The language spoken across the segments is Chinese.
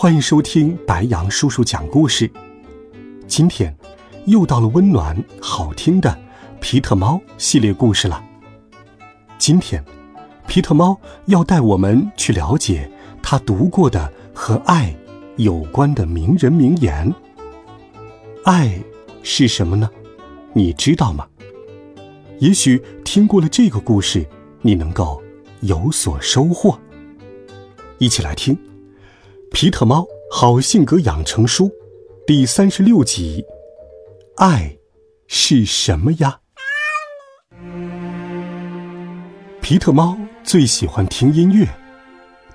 欢迎收听白杨叔叔讲故事。今天又到了温暖好听的皮特猫系列故事了。今天，皮特猫要带我们去了解他读过的和爱有关的名人名言。爱是什么呢？你知道吗？也许听过了这个故事，你能够有所收获。一起来听《皮特猫好性格养成书》第三十六集：爱是什么呀？皮特猫最喜欢听音乐，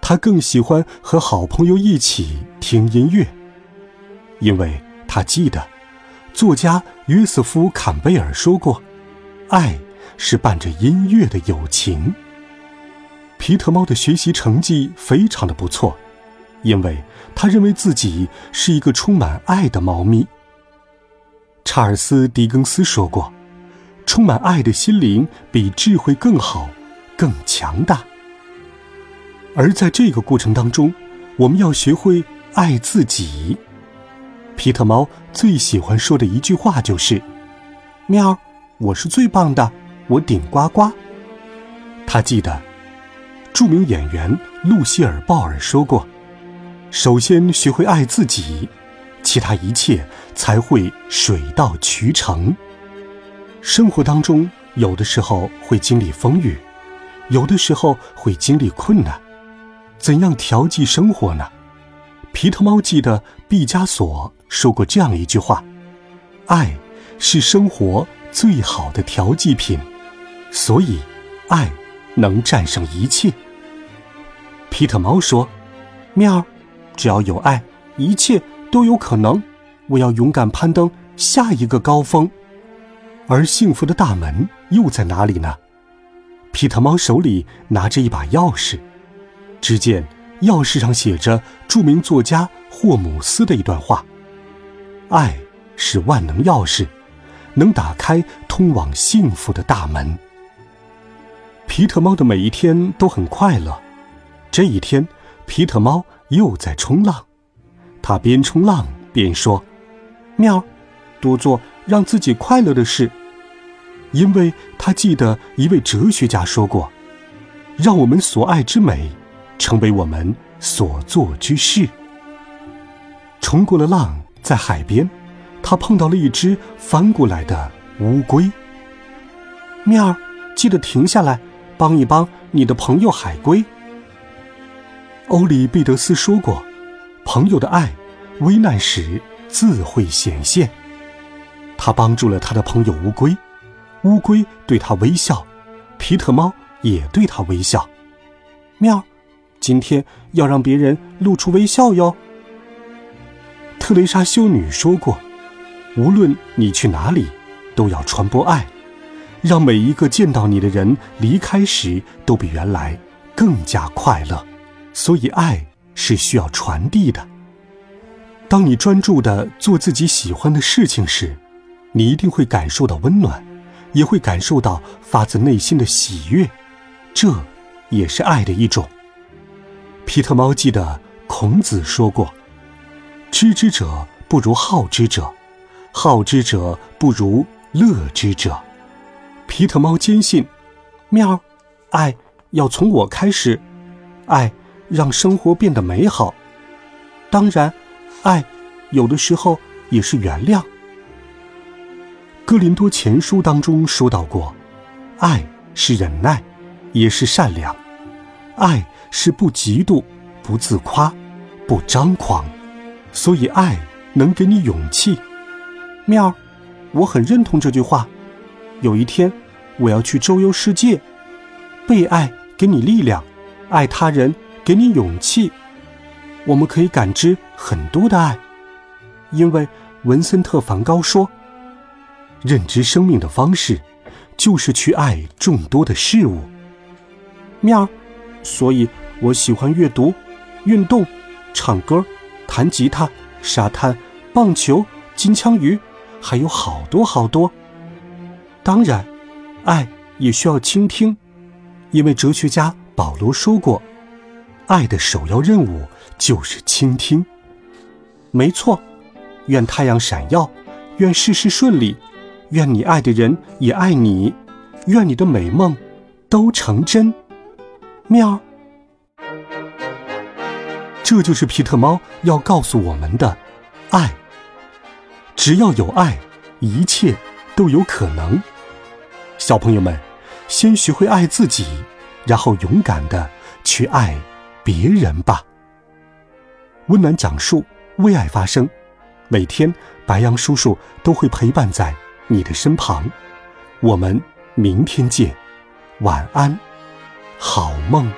他更喜欢和好朋友一起听音乐，因为他记得作家约瑟夫·坎贝尔说过：“爱是伴着音乐的友情。”皮特猫的学习成绩非常的不错，因为他认为自己是一个充满爱的猫咪。查尔斯·狄更斯说过：“充满爱的心灵比智慧更好，更强大。”而在这个过程当中，我们要学会爱自己。皮特猫最喜欢说的一句话就是：“喵，我是最棒的，我顶呱呱。”他记得。著名演员露西尔·鲍尔说过：“首先学会爱自己，其他一切才会水到渠成。”生活当中，有的时候会经历风雨，有的时候会经历困难，怎样调剂生活呢？皮特猫记得毕加索说过这样一句话：“爱是生活最好的调剂品，所以，爱能战胜一切。”皮特猫说：“喵，只要有爱，一切都有可能。我要勇敢攀登下一个高峰。而幸福的大门又在哪里呢？”皮特猫手里拿着一把钥匙，只见钥匙上写着著名作家霍姆斯的一段话：“爱是万能钥匙，能打开通往幸福的大门。”皮特猫的每一天都很快乐。这一天，皮特猫又在冲浪，他边冲浪边说：“喵，多做让自己快乐的事。”因为他记得一位哲学家说过：“让我们所爱之美，成为我们所做之事。”冲过了浪，在海边，他碰到了一只翻过来的乌龟。喵，记得停下来，帮一帮你的朋友海龟。欧里庇得斯说过：“朋友的爱，危难时自会显现。”他帮助了他的朋友乌龟，乌龟对他微笑，皮特猫也对他微笑。喵，今天要让别人露出微笑哟。特蕾莎修女说过：“无论你去哪里，都要传播爱，让每一个见到你的人离开时都比原来更加快乐。”所以，爱是需要传递的。当你专注的做自己喜欢的事情时，你一定会感受到温暖，也会感受到发自内心的喜悦，这也是爱的一种。皮特猫记得孔子说过：“知之者不如好之者，好之者不如乐之者。”皮特猫坚信，喵，爱要从我开始，爱。让生活变得美好。当然，爱有的时候也是原谅。哥林多前书当中说到过，爱是忍耐，也是善良；爱是不嫉妒、不自夸、不张狂。所以，爱能给你勇气。妙，我很认同这句话。有一天，我要去周游世界。被爱给你力量，爱他人。给你勇气，我们可以感知很多的爱，因为文森特·梵高说：“认知生命的方式，就是去爱众多的事物。”喵，所以我喜欢阅读、运动、唱歌、弹吉他、沙滩、棒球、金枪鱼，还有好多好多。当然，爱也需要倾听，因为哲学家保罗说过。爱的首要任务就是倾听。没错，愿太阳闪耀，愿事事顺利，愿你爱的人也爱你，愿你的美梦都成真。喵。这就是皮特猫要告诉我们的：爱。只要有爱，一切都有可能。小朋友们，先学会爱自己，然后勇敢的去爱。别人吧，温暖讲述，为爱发声。每天，白羊叔叔都会陪伴在你的身旁。我们明天见，晚安，好梦。